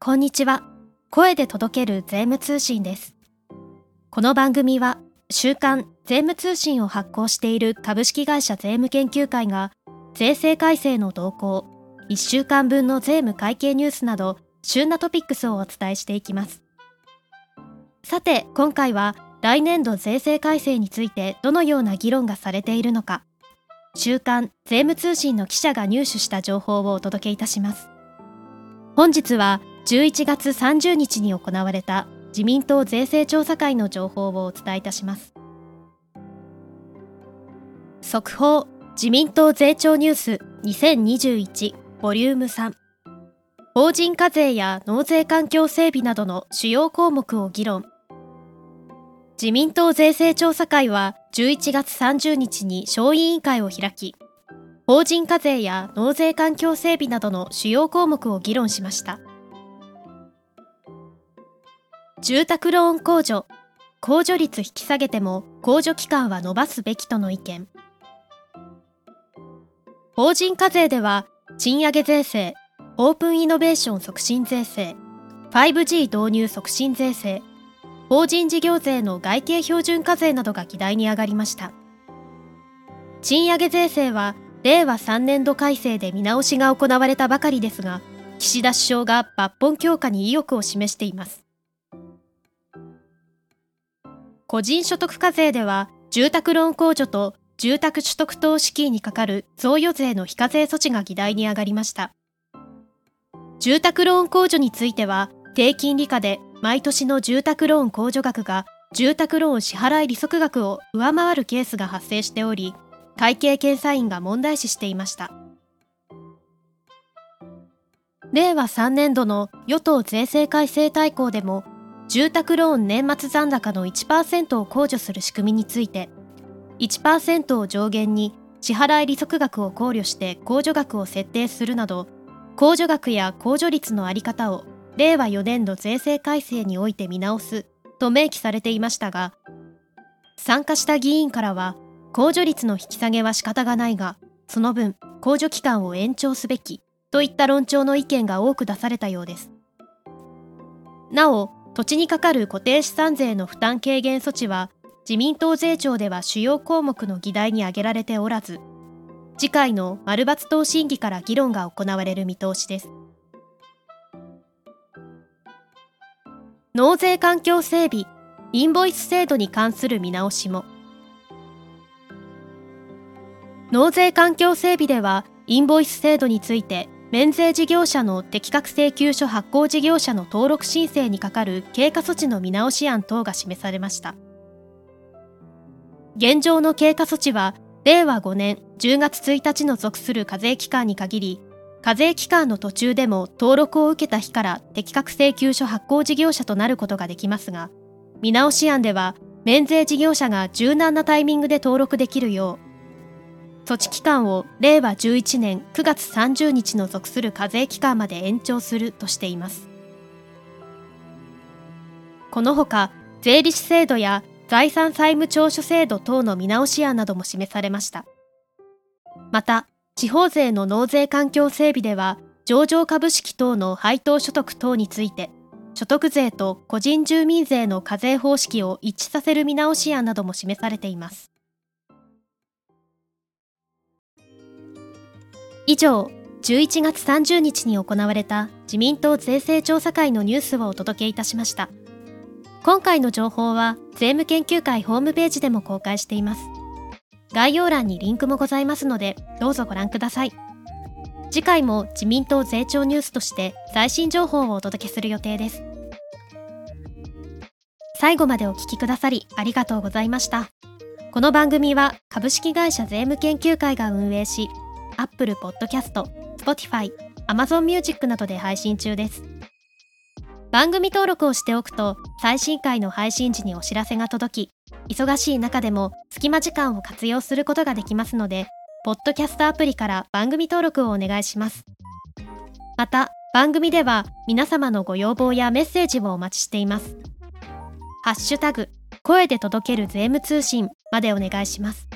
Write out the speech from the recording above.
こんにちは。声で届ける税務通信です。この番組は、週刊税務通信を発行している株式会社税務研究会が、税制改正の動向、1週間分の税務会計ニュースなど、旬なトピックスをお伝えしていきます。さて、今回は、来年度税制改正についてどのような議論がされているのか、週刊税務通信の記者が入手した情報をお届けいたします。本日は11月30日に行われた自民党税制調査会の情報をお伝えいたします。速報自民党税調ニュース2021ボリューム3法人課税や納税環境整備などの主要項目を議論自民党税制調査会は11月30日に小委員会を開き、法人課税や納税環境整備などの主要項目を議論しました。住宅ローン控除、控除率引き下げても控除期間は延ばすべきとの意見。法人課税では、賃上げ税制、オープンイノベーション促進税制、5G 導入促進税制、法人事業税の外形標準課税などが議題に上がりました。賃上げ税制は令和3年度改正で見直しが行われたばかりですが岸田首相が抜本強化に意欲を示しています。個人所得課税では住宅ローン控除と住宅取得等資金にかかる贈与税の非課税措置が議題に上がりました住宅ローン控除については低金利下で毎年の住宅ローン控除額が住宅ローン支払い利息額を上回るケースが発生しており、会計検査院が問題視していました。令和3年度の与党税制改正大綱でも、住宅ローン年末残高の1%を控除する仕組みについて、1%を上限に支払い利息額を考慮して控除額を設定するなど、控除額や控除率の在り方を令和4年度税制改正において見直すと明記されていましたが、参加した議員からは、控除率の引き下げは仕方がないが、その分、控除期間を延長すべきといった論調の意見が多く出されたようです。なお、土地にかかる固定資産税の負担軽減措置は、自民党税調では主要項目の議題に挙げられておらず、次回の丸抜党審議から議論が行われる見通しです。納税環境整備、インボイス制度に関する見直しも。納税環境整備では、インボイス制度について、免税事業者の適格請求書発行事業者の登録申請にかかる経過措置の見直し案等が示されました。現状の経過措置は、令和5年10月1日の属する課税期間に限り、課税期間の途中でも登録を受けた日から適格請求書発行事業者となることができますが、見直し案では免税事業者が柔軟なタイミングで登録できるよう、措置期間を令和11年9月30日の属する課税期間まで延長するとしています。このほか、税理士制度や財産債務調書制度等の見直し案なども示されました。また、地方税の納税環境整備では、上場株式等の配当所得等について、所得税と個人住民税の課税方式を一致させる見直し案なども示されています。以上、11月30日に行われた自民党税制調査会のニュースをお届けいたしました。今回の情報は税務研究会ホームページでも公開しています。概要欄にリンクもございますので、どうぞご覧ください。次回も自民党税調ニュースとして最新情報をお届けする予定です。最後までお聞きくださりありがとうございました。この番組は株式会社税務研究会が運営し、Apple Podcast、Spotify、Amazon Music などで配信中です。番組登録をしておくと最新回の配信時にお知らせが届き、忙しい中でも隙間時間を活用することができますので、ポッドキャストアプリから番組登録をお願いします。また、番組では皆様のご要望やメッセージをお待ちしています。ハッシュタグ、声で届ける税務通信までお願いします。